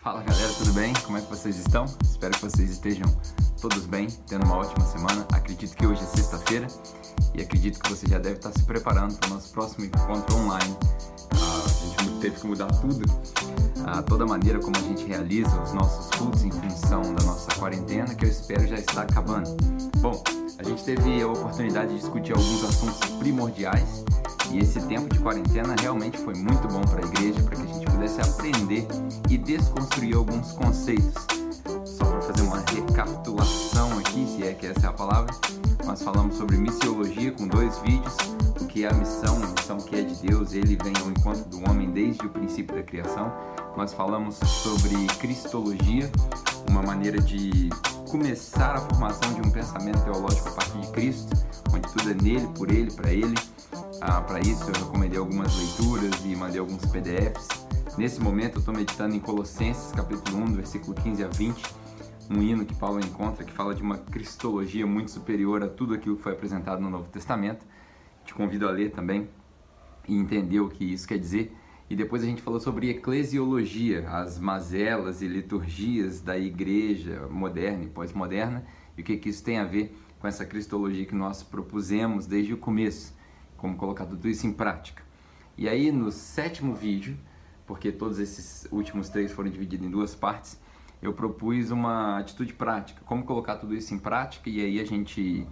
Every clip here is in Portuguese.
Fala galera, tudo bem? Como é que vocês estão? Espero que vocês estejam todos bem, tendo uma ótima semana. Acredito que hoje é sexta-feira e acredito que você já deve estar se preparando para o nosso próximo encontro online. Ah, a gente teve que mudar tudo, ah, toda a maneira como a gente realiza os nossos cultos em função da nossa quarentena, que eu espero já está acabando. Bom, a gente teve a oportunidade de discutir alguns assuntos primordiais e esse tempo de quarentena realmente foi muito bom para a igreja, para que a gente pudesse aprender e desconstruir alguns conceitos. Só para fazer uma recapitulação aqui, se é que essa é a palavra, nós falamos sobre missiologia com dois vídeos, o que é a missão, a missão que é de Deus, ele vem ao encontro do homem desde o princípio da criação. Nós falamos sobre cristologia, uma maneira de começar a formação de um pensamento teológico a partir de Cristo, onde tudo é nele, por ele, para ele. Ah, para isso eu recomendei algumas leituras e mandei alguns PDFs. Nesse momento eu estou meditando em Colossenses capítulo 1, versículo 15 a 20, um hino que Paulo encontra que fala de uma cristologia muito superior a tudo aquilo que foi apresentado no Novo Testamento. Te convido a ler também e entender o que isso quer dizer. E depois a gente falou sobre eclesiologia, as mazelas e liturgias da igreja moderna e pós-moderna, e o que, que isso tem a ver com essa cristologia que nós propusemos desde o começo como colocar tudo isso em prática. E aí no sétimo vídeo, porque todos esses últimos três foram divididos em duas partes, eu propus uma atitude prática, como colocar tudo isso em prática, e aí a gente,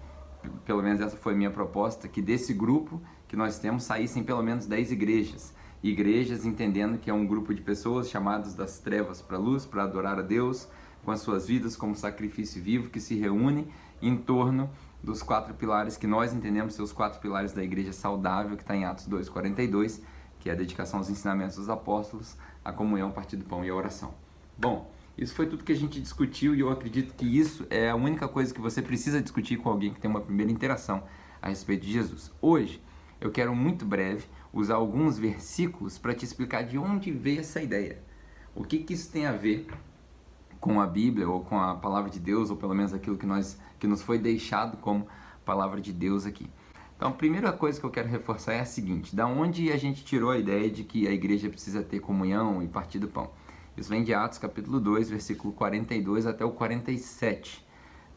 pelo menos essa foi a minha proposta, que desse grupo que nós temos saíssem pelo menos 10 igrejas. Igrejas entendendo que é um grupo de pessoas chamadas das trevas para a luz, para adorar a Deus, com as suas vidas como sacrifício vivo, que se reúne em torno dos quatro pilares que nós entendemos ser os quatro pilares da igreja saudável, que está em Atos 2,42, que é a dedicação aos ensinamentos dos apóstolos, a comunhão, o partir do pão e a oração. Bom, isso foi tudo que a gente discutiu e eu acredito que isso é a única coisa que você precisa discutir com alguém que tem uma primeira interação a respeito de Jesus. Hoje, eu quero muito breve usar alguns versículos para te explicar de onde veio essa ideia. O que, que isso tem a ver com a Bíblia ou com a palavra de Deus, ou pelo menos aquilo que, nós, que nos foi deixado como palavra de Deus aqui. Então, a primeira coisa que eu quero reforçar é a seguinte: da onde a gente tirou a ideia de que a igreja precisa ter comunhão e partir do pão? Isso vem de Atos capítulo 2, versículo 42 até o 47.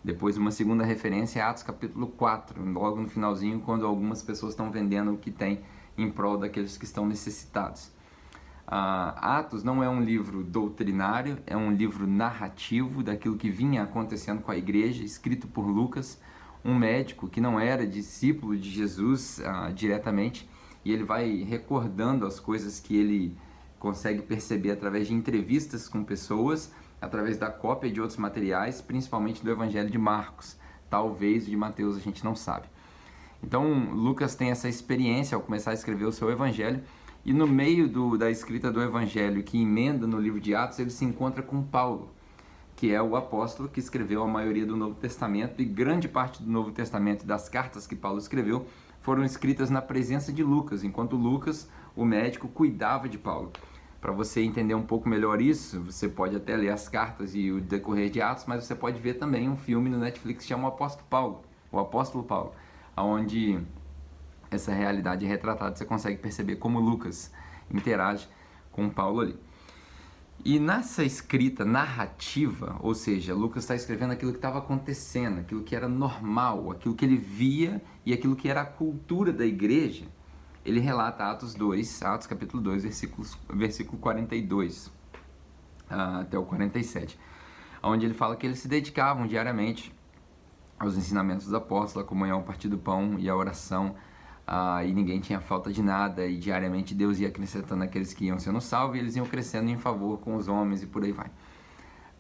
Depois, uma segunda referência é Atos capítulo 4, logo no finalzinho, quando algumas pessoas estão vendendo o que tem em prol daqueles que estão necessitados. Uh, Atos não é um livro doutrinário, é um livro narrativo daquilo que vinha acontecendo com a igreja, escrito por Lucas, um médico que não era discípulo de Jesus uh, diretamente, e ele vai recordando as coisas que ele consegue perceber através de entrevistas com pessoas, através da cópia de outros materiais, principalmente do Evangelho de Marcos. Talvez o de Mateus a gente não sabe. Então, Lucas tem essa experiência ao começar a escrever o seu Evangelho e no meio do, da escrita do Evangelho, que emenda no livro de Atos, ele se encontra com Paulo, que é o apóstolo que escreveu a maioria do Novo Testamento, e grande parte do Novo Testamento e das cartas que Paulo escreveu foram escritas na presença de Lucas, enquanto Lucas, o médico, cuidava de Paulo. Para você entender um pouco melhor isso, você pode até ler as cartas e o decorrer de Atos, mas você pode ver também um filme no Netflix que chama O Apóstolo Paulo, o Apóstolo Paulo, onde essa realidade retratada, você consegue perceber como Lucas interage com Paulo ali. E nessa escrita narrativa, ou seja, Lucas está escrevendo aquilo que estava acontecendo, aquilo que era normal, aquilo que ele via e aquilo que era a cultura da igreja, ele relata Atos 2, Atos capítulo 2, versículos, versículo 42 uh, ah, até o 47, onde ele fala que eles se dedicavam diariamente aos ensinamentos dos apóstolos, a comunhão, a partir do pão e a oração, ah, e ninguém tinha falta de nada, e diariamente Deus ia acrescentando aqueles que iam sendo salvos e eles iam crescendo em favor com os homens e por aí vai.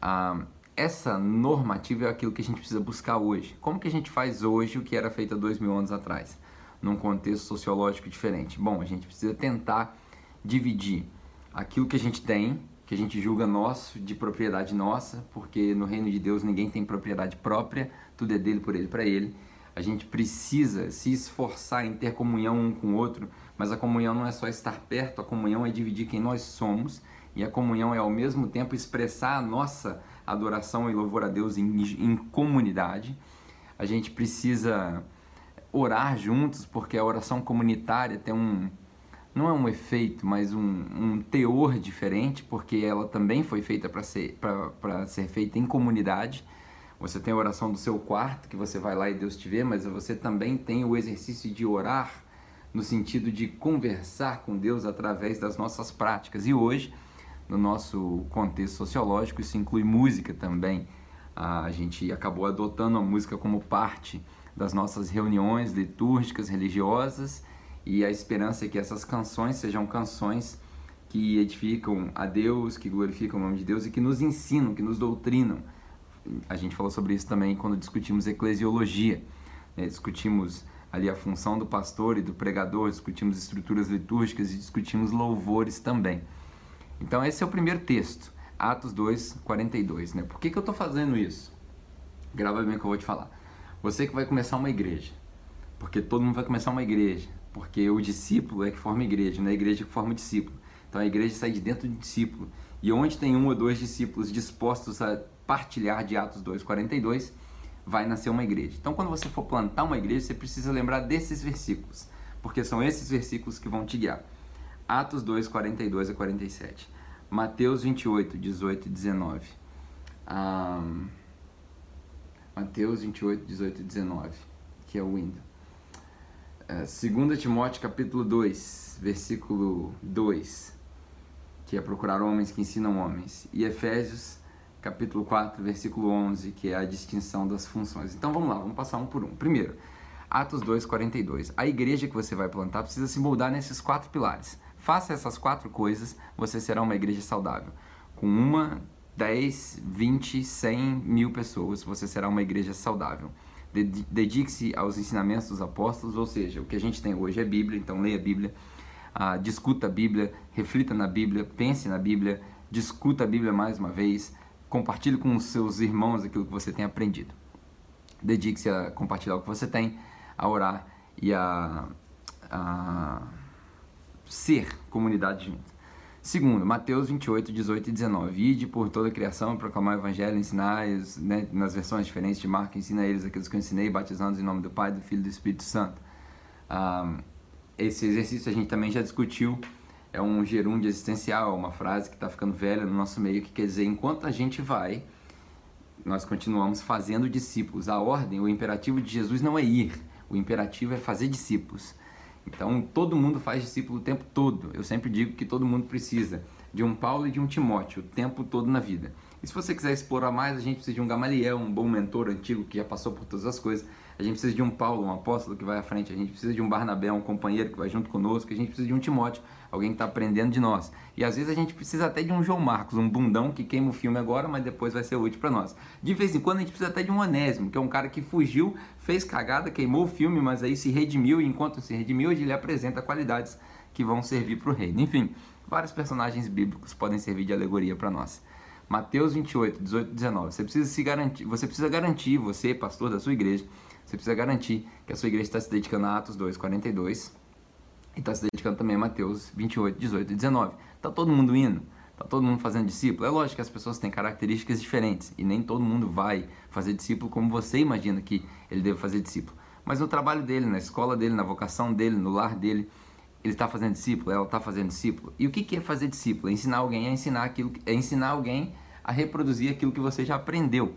Ah, essa normativa é aquilo que a gente precisa buscar hoje. Como que a gente faz hoje o que era feito há dois mil anos atrás, num contexto sociológico diferente? Bom, a gente precisa tentar dividir aquilo que a gente tem, que a gente julga nosso, de propriedade nossa, porque no reino de Deus ninguém tem propriedade própria, tudo é dele, por ele, para ele a gente precisa se esforçar em ter comunhão um com o outro, mas a comunhão não é só estar perto, a comunhão é dividir quem nós somos e a comunhão é ao mesmo tempo expressar a nossa adoração e louvor a Deus em, em comunidade. A gente precisa orar juntos, porque a oração comunitária tem um, não é um efeito, mas um, um teor diferente, porque ela também foi feita para ser, ser feita em comunidade. Você tem a oração do seu quarto, que você vai lá e Deus te vê, mas você também tem o exercício de orar no sentido de conversar com Deus através das nossas práticas. E hoje, no nosso contexto sociológico, isso inclui música também. A gente acabou adotando a música como parte das nossas reuniões litúrgicas religiosas e a esperança é que essas canções sejam canções que edificam a Deus, que glorificam o nome de Deus e que nos ensinam, que nos doutrinam. A gente falou sobre isso também quando discutimos eclesiologia. Né? Discutimos ali a função do pastor e do pregador, discutimos estruturas litúrgicas e discutimos louvores também. Então esse é o primeiro texto, Atos 2, 42. Né? Por que, que eu estou fazendo isso? Grava bem o que eu vou te falar. Você que vai começar uma igreja, porque todo mundo vai começar uma igreja, porque o discípulo é que forma a igreja, não é a igreja que forma o discípulo. Então a igreja sai de dentro do discípulo. E onde tem um ou dois discípulos dispostos a partilhar de Atos 2,42, vai nascer uma igreja. Então quando você for plantar uma igreja, você precisa lembrar desses versículos, porque são esses versículos que vão te guiar. Atos 2, 42 a 47. Mateus 28, 18 e 19. Um, Mateus 28, 18 e 19, que é o Windows. 2 Timóteo capítulo 2, versículo 2, que é procurar homens que ensinam homens, e Efésios capítulo 4, versículo 11, que é a distinção das funções. Então vamos lá, vamos passar um por um. Primeiro, Atos 2, 42. A igreja que você vai plantar precisa se moldar nesses quatro pilares. Faça essas quatro coisas, você será uma igreja saudável. Com uma, 10, 20, 100 mil pessoas, você será uma igreja saudável. Dedique-se aos ensinamentos dos apóstolos, ou seja, o que a gente tem hoje é Bíblia, então leia a Bíblia, uh, discuta a Bíblia, reflita na Bíblia, pense na Bíblia, discuta a Bíblia mais uma vez, compartilhe com os seus irmãos aquilo que você tem aprendido. Dedique-se a compartilhar o que você tem, a orar e a, a ser comunidade junto. Segundo, Mateus 28, 18 e 19. Ide por toda a criação, proclamar o evangelho, ensinar né, nas versões diferentes de Marcos, ensina eles aqueles que eu ensinei, batizando em nome do Pai, do Filho e do Espírito Santo. Ah, esse exercício a gente também já discutiu, é um gerúndio existencial, uma frase que está ficando velha no nosso meio, que quer dizer, enquanto a gente vai, nós continuamos fazendo discípulos. A ordem, o imperativo de Jesus não é ir, o imperativo é fazer discípulos. Então, todo mundo faz discípulo o tempo todo. Eu sempre digo que todo mundo precisa de um Paulo e de um Timóteo o tempo todo na vida. E se você quiser explorar mais, a gente precisa de um Gamaliel, um bom mentor antigo que já passou por todas as coisas. A gente precisa de um Paulo, um apóstolo que vai à frente. A gente precisa de um Barnabé, um companheiro que vai junto conosco. A gente precisa de um Timóteo, alguém que está aprendendo de nós. E às vezes a gente precisa até de um João Marcos, um bundão que queima o filme agora, mas depois vai ser útil para nós. De vez em quando a gente precisa até de um Onésimo, que é um cara que fugiu, fez cagada, queimou o filme, mas aí se redimiu. E enquanto se redimiu, ele apresenta qualidades que vão servir para o reino. Enfim, vários personagens bíblicos podem servir de alegoria para nós. Mateus 28, 18 19. Você precisa se garantir, você precisa garantir, você, pastor da sua igreja, você precisa garantir que a sua igreja está se dedicando a Atos 2, 42 e está se dedicando também a Mateus 28, 18 e 19. Está todo mundo indo? Está todo mundo fazendo discípulo? É lógico que as pessoas têm características diferentes e nem todo mundo vai fazer discípulo como você imagina que ele deve fazer discípulo. Mas no trabalho dele, na escola dele, na vocação dele, no lar dele, ele está fazendo discípulo, ela está fazendo discípulo. E o que, é fazer discípulo? É ensinar alguém a ensinar aquilo, é ensinar alguém a reproduzir aquilo que você já aprendeu.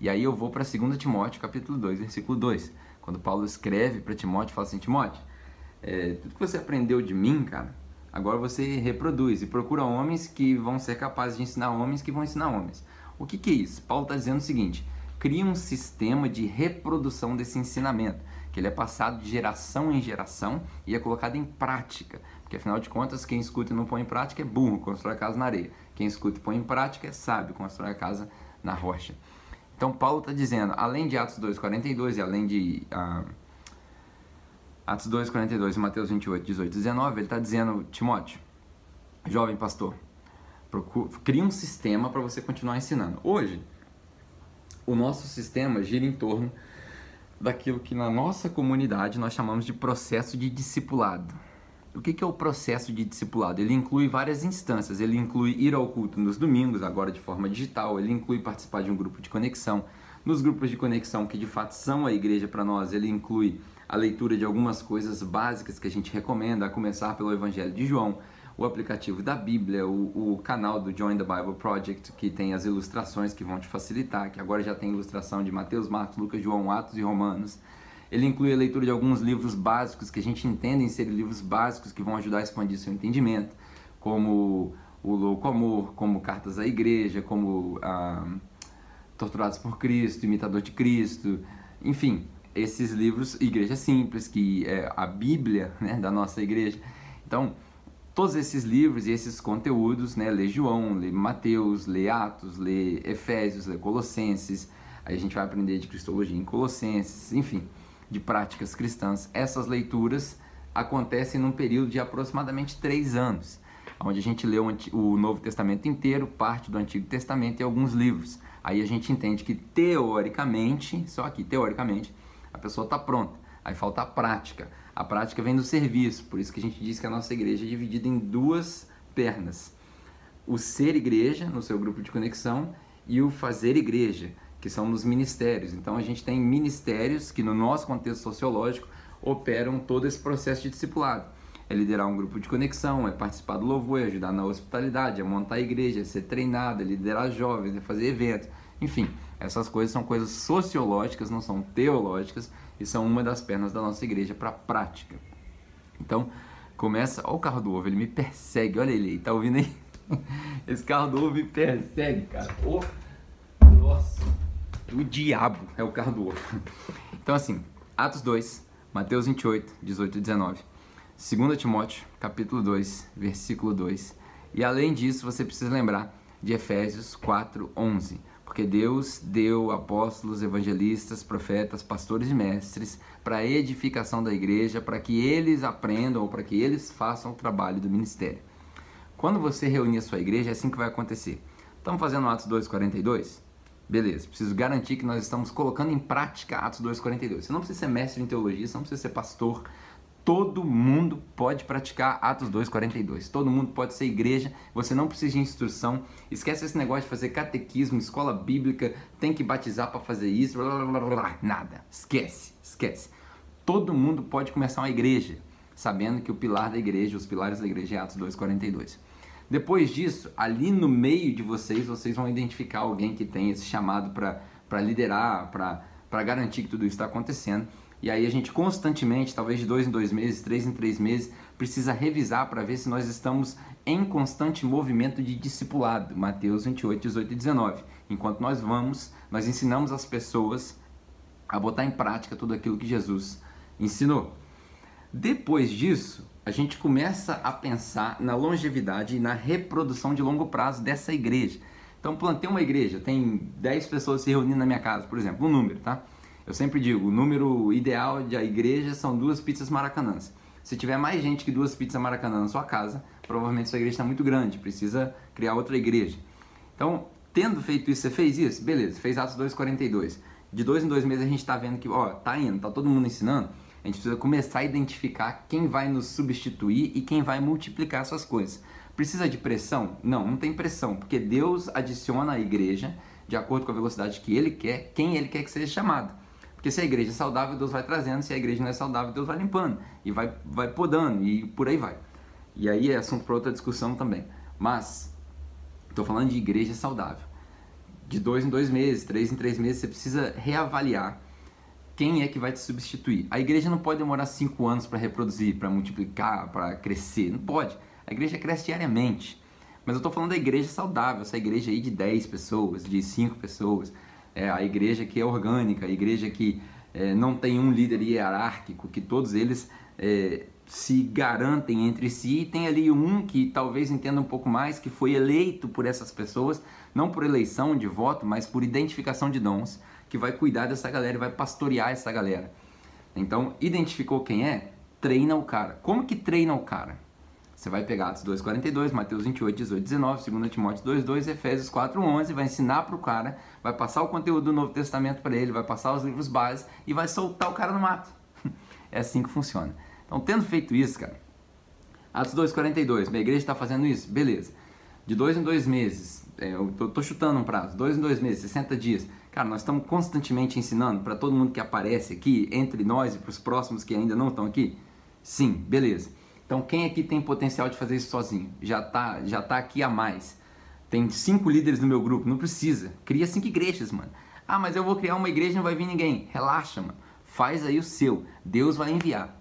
E aí eu vou para 2 Timóteo, capítulo 2, versículo 2. Quando Paulo escreve para Timóteo, fala assim: Timóteo, é, tudo que você aprendeu de mim, cara, agora você reproduz e procura homens que vão ser capazes de ensinar homens que vão ensinar homens. O que, que é isso? Paulo está dizendo o seguinte: cria um sistema de reprodução desse ensinamento, que ele é passado de geração em geração e é colocado em prática. Porque afinal de contas, quem escuta e não põe em prática é burro, constrói a casa na areia. Quem escuta e põe em prática é sábio, constrói a casa na rocha. Então Paulo está dizendo, além de Atos 2,42 e além de uh, Atos 2,42 e Mateus 28, 18 19, ele está dizendo, Timóteo, jovem pastor, procura, cria um sistema para você continuar ensinando. Hoje, o nosso sistema gira em torno daquilo que na nossa comunidade nós chamamos de processo de discipulado. O que é o processo de discipulado? Ele inclui várias instâncias. Ele inclui ir ao culto nos domingos, agora de forma digital. Ele inclui participar de um grupo de conexão. Nos grupos de conexão, que de fato são a igreja para nós, ele inclui a leitura de algumas coisas básicas que a gente recomenda, a começar pelo Evangelho de João, o aplicativo da Bíblia, o, o, canal do Join the Bible Project, que tem as ilustrações que vão te facilitar, que agora já tem ilustração de Mateus, Marcos, Lucas, João, Atos e Romanos. Ele inclui a leitura de alguns livros básicos que a gente entende ser livros básicos que vão ajudar a expandir seu entendimento, como o Louco Amor, como Cartas à Igreja, como ah, Torturados por Cristo, Imitador de Cristo, enfim, esses livros, Igreja Simples, que é a Bíblia né, da nossa igreja. Então, todos esses livros e esses conteúdos, né, lê João, lê Mateus, lê Atos, lê Efésios, lê Colossenses, aí a gente vai aprender de Cristologia em Colossenses, enfim, de práticas cristãs. Essas leituras acontecem num período de aproximadamente três anos, onde a gente lê o Novo Testamento inteiro, parte do Antigo Testamento e alguns livros. Aí a gente entende que teoricamente, só aqui teoricamente, a pessoa está pronta. Aí falta a prática. A prática vem do serviço, por isso que a gente diz que a nossa igreja é dividida em duas pernas: o ser igreja, no seu grupo de conexão, e o fazer igreja, que são nos ministérios. Então a gente tem ministérios que, no nosso contexto sociológico, operam todo esse processo de discipulado. É liderar um grupo de conexão, é participar do louvor, é ajudar na hospitalidade, é montar a igreja, é ser treinado, é liderar jovens, é fazer eventos. Enfim, essas coisas são coisas sociológicas, não são teológicas, e são uma das pernas da nossa igreja para a prática. Então, começa. Olha o carro do ovo, ele me persegue, olha ele aí, tá ouvindo aí? Esse carro do ovo me persegue, cara. Oh, nossa, o diabo é o carro do ovo. Então, assim, Atos 2, Mateus 28, 18 e 19. 2 Timóteo, capítulo 2, versículo 2. E além disso, você precisa lembrar de Efésios 4, 11 porque Deus deu apóstolos, evangelistas, profetas, pastores e mestres para a edificação da igreja, para que eles aprendam ou para que eles façam o trabalho do ministério. Quando você reunir a sua igreja, é assim que vai acontecer. Estamos fazendo Atos 2,42? Beleza, preciso garantir que nós estamos colocando em prática Atos 2,42. Você não precisa ser mestre em teologia, você não precisa ser pastor, Todo mundo pode praticar Atos 2,42. Todo mundo pode ser igreja. Você não precisa de instrução. Esquece esse negócio de fazer catequismo, escola bíblica, tem que batizar para fazer isso. Blá, blá, blá, nada. Esquece, esquece. Todo mundo pode começar uma igreja, sabendo que o pilar da igreja, os pilares da igreja é Atos 2,42. Depois disso, ali no meio de vocês, vocês vão identificar alguém que tem esse chamado para liderar, para garantir que tudo isso está acontecendo. E aí a gente constantemente, talvez de dois em dois meses, três em três meses, precisa revisar para ver se nós estamos em constante movimento de discipulado. Mateus 28, 18 e 19. Enquanto nós vamos, nós ensinamos as pessoas a botar em prática tudo aquilo que Jesus ensinou. Depois disso, a gente começa a pensar na longevidade e na reprodução de longo prazo dessa igreja. Então, plantei uma igreja, tem 10 pessoas se reunindo na minha casa, por exemplo, um número, tá? Eu sempre digo, o número ideal da igreja são duas pizzas maracanãs. Se tiver mais gente que duas pizzas maracanã na sua casa, provavelmente sua igreja está muito grande, precisa criar outra igreja. Então, tendo feito isso, você fez isso? Beleza, fez Atos 2,42. De dois em dois meses a gente está vendo que, ó, tá indo, tá todo mundo ensinando. A gente precisa começar a identificar quem vai nos substituir e quem vai multiplicar essas coisas. Precisa de pressão? Não, não tem pressão, porque Deus adiciona à igreja, de acordo com a velocidade que Ele quer, quem Ele quer que seja chamado. Porque se a igreja é saudável, Deus vai trazendo, se a igreja não é saudável, Deus vai limpando e vai, vai podando e por aí vai. E aí é assunto para outra discussão também. Mas, estou falando de igreja saudável. De dois em dois meses, três em três meses, você precisa reavaliar quem é que vai te substituir. A igreja não pode demorar cinco anos para reproduzir, para multiplicar, para crescer. Não pode. A igreja cresce diariamente. Mas eu estou falando da igreja saudável, essa igreja aí de 10 pessoas, de 5 pessoas é, a igreja que é orgânica, a igreja que é, não tem um líder hierárquico, que todos eles é, se garantem entre si e tem ali um que talvez entenda um pouco mais, que foi eleito por essas pessoas, não por eleição de voto, mas por identificação de dons, que vai cuidar dessa galera e vai pastorear essa galera. Então, identificou quem é? Treina o cara. Como que treina o cara? Você vai pegar Atos 2,42, Mateus 28, 18, 19, 2 Timóteo 2, 2, Efésios 4, 11, vai ensinar para o cara, vai passar o conteúdo do Novo Testamento para ele, vai passar os livros básicos e vai soltar o cara no mato. É assim que funciona. Então, tendo feito isso, cara, Atos 2,42, minha igreja está fazendo isso? Beleza. de dois em dois meses, é, eu tô, tô, chutando um prazo, dois em dois meses, 60 dias. Cara, nós estamos constantemente ensinando para todo mundo que aparece aqui, entre nós e para os próximos que ainda não estão aqui? Sim, beleza. Então, quem aqui tem potencial de fazer isso sozinho? Já tá, já tá aqui a mais. Tem cinco líderes no meu grupo, não precisa. Cria cinco igrejas, mano. Ah, mas eu vou criar uma igreja e não vai vir ninguém. Relaxa, mano. Faz aí o seu. Deus vai enviar.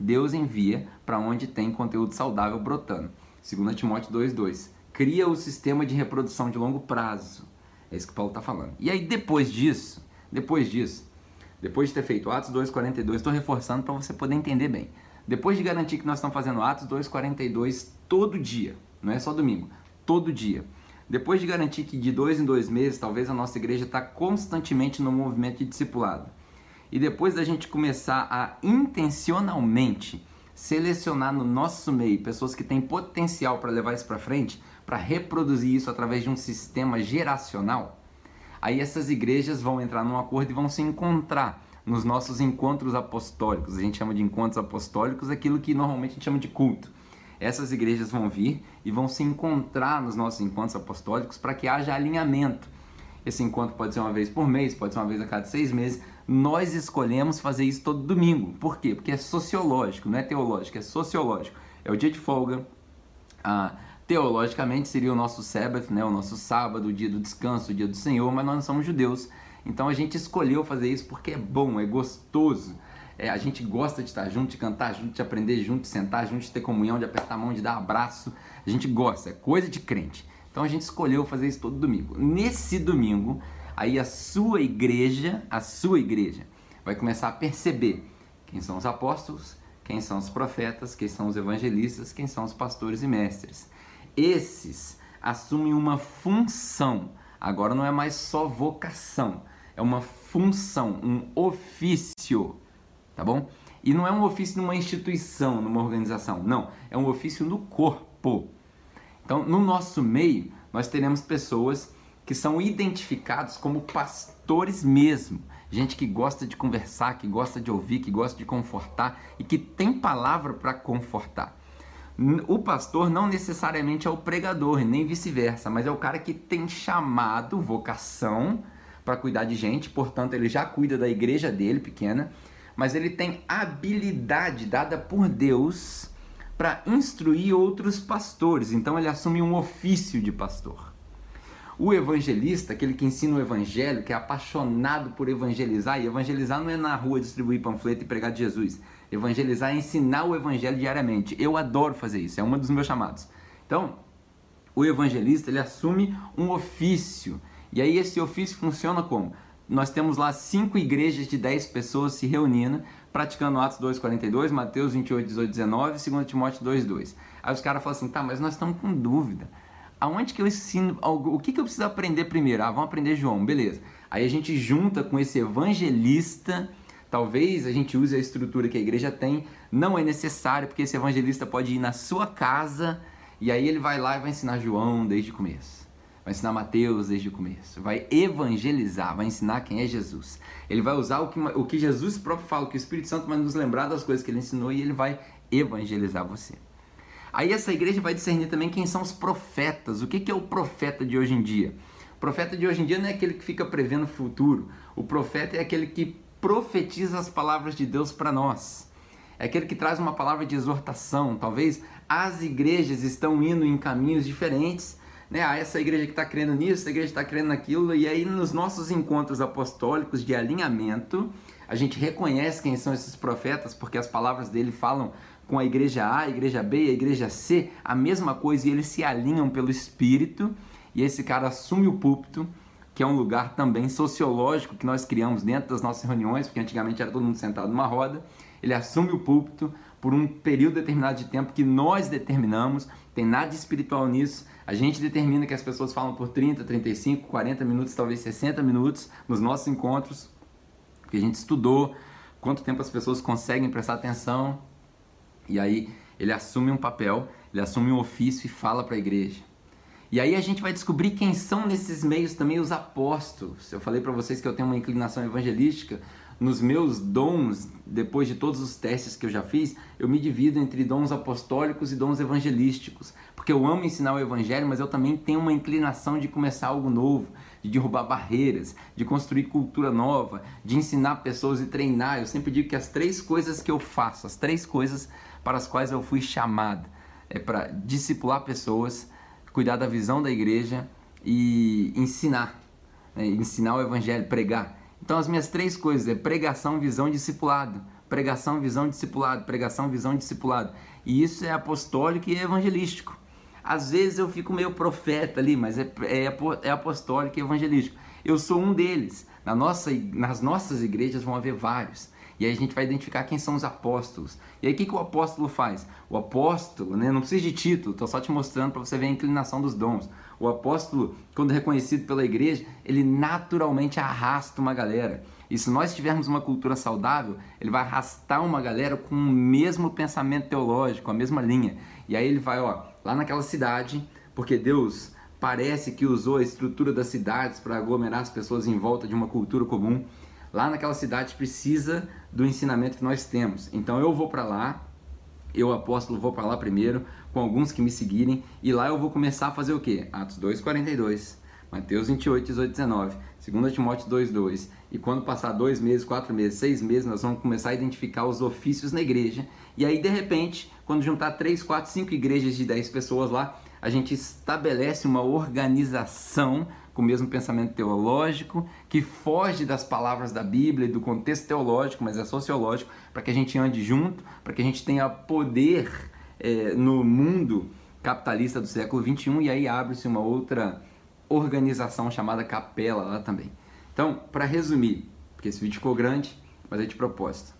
Deus envia para onde tem conteúdo saudável brotando. 2 Timóteo 2,2. Cria o sistema de reprodução de longo prazo. É isso que Paulo está falando. E aí, depois disso, depois disso, depois de ter feito Atos 2,42, estou reforçando para você poder entender bem. Depois de garantir que nós estamos fazendo Atos 2,42 todo dia, não é só domingo, todo dia depois de garantir que de dois em dois meses, talvez a nossa igreja está constantemente no movimento de discipulado, e depois da gente começar a intencionalmente selecionar no nosso meio pessoas que têm potencial para levar isso para frente, para reproduzir isso através de um sistema geracional, aí essas igrejas vão entrar num acordo e vão se encontrar nos nossos encontros apostólicos. A gente chama de encontros apostólicos aquilo que normalmente a gente chama de culto essas igrejas vão vir e vão se encontrar nos nossos encontros apostólicos para que haja alinhamento. Esse encontro pode ser uma vez por mês, pode ser uma vez a cada seis meses. Nós escolhemos fazer isso todo domingo. Por quê? Porque é sociológico, não é teológico, é sociológico. É o dia de folga. Teologicamente seria o nosso Sabbath, né? o nosso sábado, o dia do descanso, o dia do Senhor, mas nós não somos judeus. Então a gente escolheu fazer isso porque é bom, é gostoso. É, a gente gosta de estar junto, de cantar junto, de aprender junto, de sentar junto, de ter comunhão, de apertar a mão, de dar abraço. A gente gosta, é coisa de crente. Então a gente escolheu fazer isso todo domingo. Nesse domingo, aí a sua igreja, a sua igreja, vai começar a perceber quem são os apóstolos, quem são os profetas, quem são os evangelistas, quem são os pastores e mestres. Esses assumem uma função. Agora não é mais só vocação, é uma função, um ofício tá bom? E não é um ofício numa instituição, numa organização, não, é um ofício no corpo. Então, no nosso meio, nós teremos pessoas que são identificados como pastores mesmo, gente que gosta de conversar, que gosta de ouvir, que gosta de confortar e que tem palavra para confortar. O pastor não necessariamente é o pregador, nem vice-versa, mas é o cara que tem chamado, vocação para cuidar de gente, portanto, ele já cuida da igreja dele pequena mas ele tem habilidade dada por Deus para instruir outros pastores. Então ele assume um ofício de pastor. O evangelista, aquele que ensina o evangelho, que é apaixonado por evangelizar, e evangelizar não é na rua distribuir panfleto e pregar de Jesus. Evangelizar é ensinar o evangelho diariamente. Eu adoro fazer isso, é um dos meus chamados. Então, o evangelista, ele assume um ofício. E aí esse ofício funciona como? nós temos lá cinco igrejas de 10 pessoas se reunindo, praticando Atos 2,42, Mateus 28, 18, 19 e 2 Timóteo 2,2. Aí os caras falam assim, tá, mas nós estamos com dúvida. Aonde que eu ensino, o que, que eu preciso aprender primeiro? Ah, vamos aprender João, beleza. Aí a gente junta com esse evangelista, talvez a gente use a estrutura que a igreja tem, não é necessário, porque esse evangelista pode ir na sua casa, e aí ele vai lá e vai ensinar João desde o começo vai ensinar Mateus desde o começo, vai evangelizar, vai ensinar quem é Jesus. Ele vai usar o que, o que Jesus próprio fala, que o Espírito Santo vai nos lembrar das coisas que ele ensinou e ele vai evangelizar você. Aí essa igreja vai discernir também quem são os profetas. O que, que é o profeta de hoje em dia? O profeta de hoje em dia não é aquele que fica prevendo o futuro. O profeta é aquele que profetiza as palavras de Deus para nós. É aquele que traz uma palavra de exortação. Talvez as igrejas estão indo em caminhos diferentes né? Ah, essa igreja que está crendo nisso, essa igreja está crendo naquilo, e aí nos nossos encontros apostólicos de alinhamento, a gente reconhece quem são esses profetas, porque as palavras dele falam com a igreja A, a igreja B e a igreja C a mesma coisa, e eles se alinham pelo Espírito, e esse cara assume o púlpito, que é um lugar também sociológico que nós criamos dentro das nossas reuniões, porque antigamente era todo mundo sentado numa roda, ele assume o púlpito por um período determinado de tempo que nós determinamos, tem nada espiritual nisso, a gente determina que as pessoas falam por 30, 35, 40 minutos, talvez 60 minutos nos nossos encontros, porque a gente estudou quanto tempo as pessoas conseguem prestar atenção. E aí ele assume um papel, ele assume um ofício e fala para a igreja. E aí a gente vai descobrir quem são nesses meios também os apóstolos. Eu falei para vocês que eu tenho uma inclinação evangelística. nos meus dons, depois de todos os testes que eu já fiz, eu me divido entre dons apostólicos e dons evangelísticos, porque eu amo ensinar o evangelho, mas eu também tenho uma inclinação de começar algo novo, de derrubar barreiras, de construir cultura nova, de ensinar pessoas e treinar. Eu sempre digo que as três coisas que eu faço, as três coisas para as quais eu fui chamado, é para discipular pessoas, cuidar da visão da igreja e ensinar, né? ensinar o evangelho, pregar. Então, as minhas três coisas é pregação, visão, discipulado. Pregação, visão, discipulado. Pregação, visão, discipulado. E isso é apostólico e evangelístico. Às vezes eu fico meio profeta ali, mas é, é, é apostólico e evangelístico. Eu sou um deles. Na nossa, nas nossas igrejas vão haver vários. E aí a gente vai identificar quem são os apóstolos. E aí o que, que o apóstolo faz? O apóstolo, né, não precisa de título, estou só te mostrando para você ver a inclinação dos dons. O apóstolo, quando reconhecido pela igreja, ele naturalmente arrasta uma galera. E se nós tivermos uma cultura saudável, ele vai arrastar uma galera com o mesmo pensamento teológico, a mesma linha. E aí ele vai, ó, lá naquela cidade, porque Deus parece que usou a estrutura das cidades para aglomerar as pessoas em volta de uma cultura comum. Lá naquela cidade precisa do ensinamento que nós temos. Então eu vou para lá, eu apóstolo vou para lá primeiro, com alguns que me seguirem, e lá eu vou começar a fazer o quê? Atos 2:42, Mateus 28, 18, 19, 2 Timóteo 2:2. E quando passar dois meses, quatro meses, seis meses, nós vamos começar a identificar os ofícios na igreja. E aí, de repente, quando juntar três, quatro, cinco igrejas de dez pessoas lá, a gente estabelece uma organização com o mesmo pensamento teológico, que foge das palavras da Bíblia e do contexto teológico, mas é sociológico, para que a gente ande junto, para que a gente tenha poder é, no mundo capitalista do século XXI, e aí abre-se uma outra organização chamada capela lá também. Então, para resumir, porque esse vídeo ficou grande, mas é de propósito.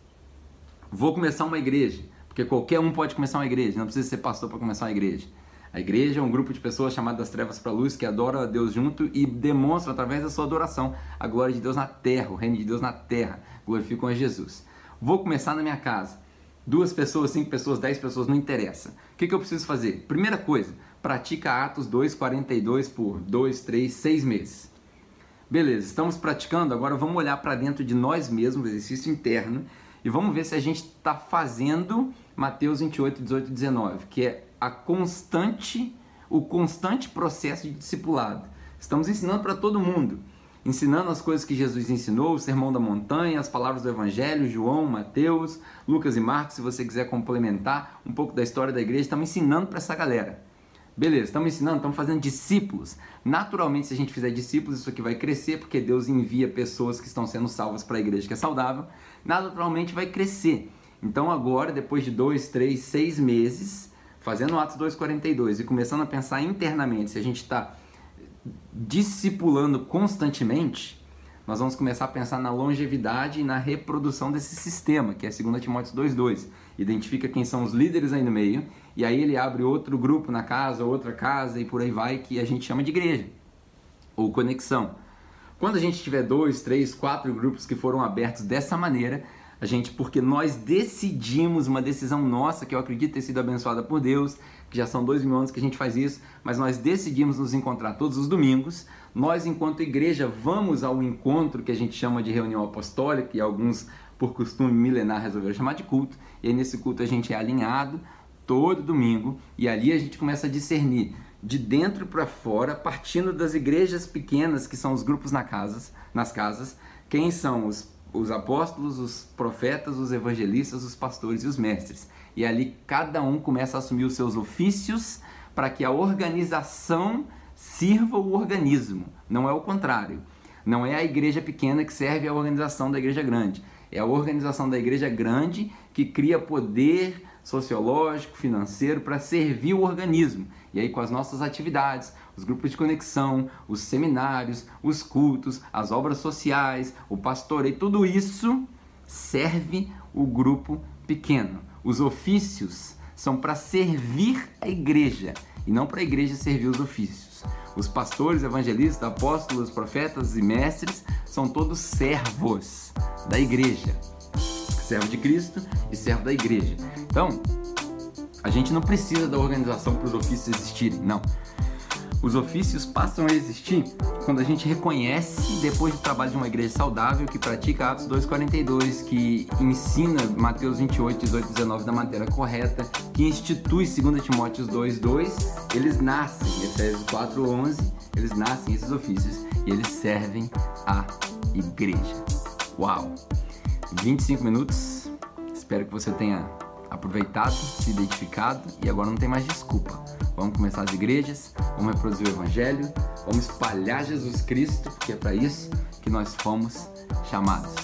Vou começar uma igreja, porque qualquer um pode começar uma igreja, não precisa ser pastor para começar uma igreja. A igreja é um grupo de pessoas chamadas das trevas para a luz que adoram a Deus junto e demonstram através da sua adoração a glória de Deus na terra, o reino de Deus na terra. Glorificam a Jesus. Vou começar na minha casa. Duas pessoas, cinco pessoas, dez pessoas, não interessa. O que, que eu preciso fazer? Primeira coisa, pratica Atos 2,42 por dois, três, seis meses. Beleza, estamos praticando, agora vamos olhar para dentro de nós mesmos, exercício interno, e vamos ver se a gente está fazendo Mateus 28, 18 e 19, que é a constante, o constante processo de discipulado. Estamos ensinando para todo mundo, ensinando as coisas que Jesus ensinou, o Sermão da Montanha, as palavras do Evangelho, João, Mateus, Lucas e Marcos, se você quiser complementar um pouco da história da igreja, estamos ensinando para essa galera. Beleza, estamos ensinando, estamos fazendo discípulos. Naturalmente, se a gente fizer discípulos, isso aqui vai crescer, porque Deus envia pessoas que estão sendo salvas para a igreja que é saudável. Naturalmente vai crescer. Então agora, depois de dois, três, seis meses, fazendo Atos 2,42 e começando a pensar internamente se a gente está discipulando constantemente, nós vamos começar a pensar na longevidade e na reprodução desse sistema, que é 2 Timóteo 2,2. Identifica quem são os líderes aí no meio, e aí ele abre outro grupo na casa, outra casa e por aí vai, que a gente chama de igreja ou conexão. Quando a gente tiver dois, três, quatro grupos que foram abertos dessa maneira, a gente, porque nós decidimos uma decisão nossa, que eu acredito ter sido abençoada por Deus, que já são dois mil anos que a gente faz isso, mas nós decidimos nos encontrar todos os domingos. Nós, enquanto igreja, vamos ao encontro que a gente chama de reunião apostólica, e alguns, por costume milenar, resolveram chamar de culto, e aí nesse culto a gente é alinhado todo domingo, e ali a gente começa a discernir de dentro para fora, partindo das igrejas pequenas, que são os grupos na casas, nas casas, quem são os os apóstolos, os profetas, os evangelistas, os pastores e os mestres. E ali cada um começa a assumir os seus ofícios para que a organização sirva o organismo, não é o contrário. Não é a igreja pequena que serve à organização da igreja grande. É a organização da igreja grande que cria poder sociológico, financeiro para servir o organismo. E aí com as nossas atividades, os grupos de conexão, os seminários, os cultos, as obras sociais, o pastoreio, tudo isso serve o grupo pequeno. Os ofícios são para servir a igreja e não para a igreja servir os ofícios. Os pastores, evangelistas, apóstolos, profetas e mestres são todos servos da igreja. Servo de Cristo e servo da igreja. Então, a gente não precisa da organização para os ofícios existirem, não. Os ofícios passam a existir quando a gente reconhece, depois do trabalho de uma igreja saudável que pratica Atos 2,42, que ensina Mateus 28, 18, 19 da maneira correta, que institui 2 Timóteo 2, 2, eles nascem, Efésios 4, 11, eles nascem esses ofícios e eles servem a igreja. Uau! 25 minutos, espero que você tenha aproveitado, se identificado e agora não tem mais desculpa. Vamos começar as igrejas, vamos reproduzir o evangelho, vamos espalhar Jesus Cristo, porque é para isso que nós fomos chamados.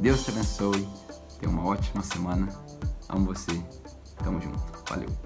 Deus te abençoe, tenha uma ótima semana. Amo você. Tamo junto. Valeu.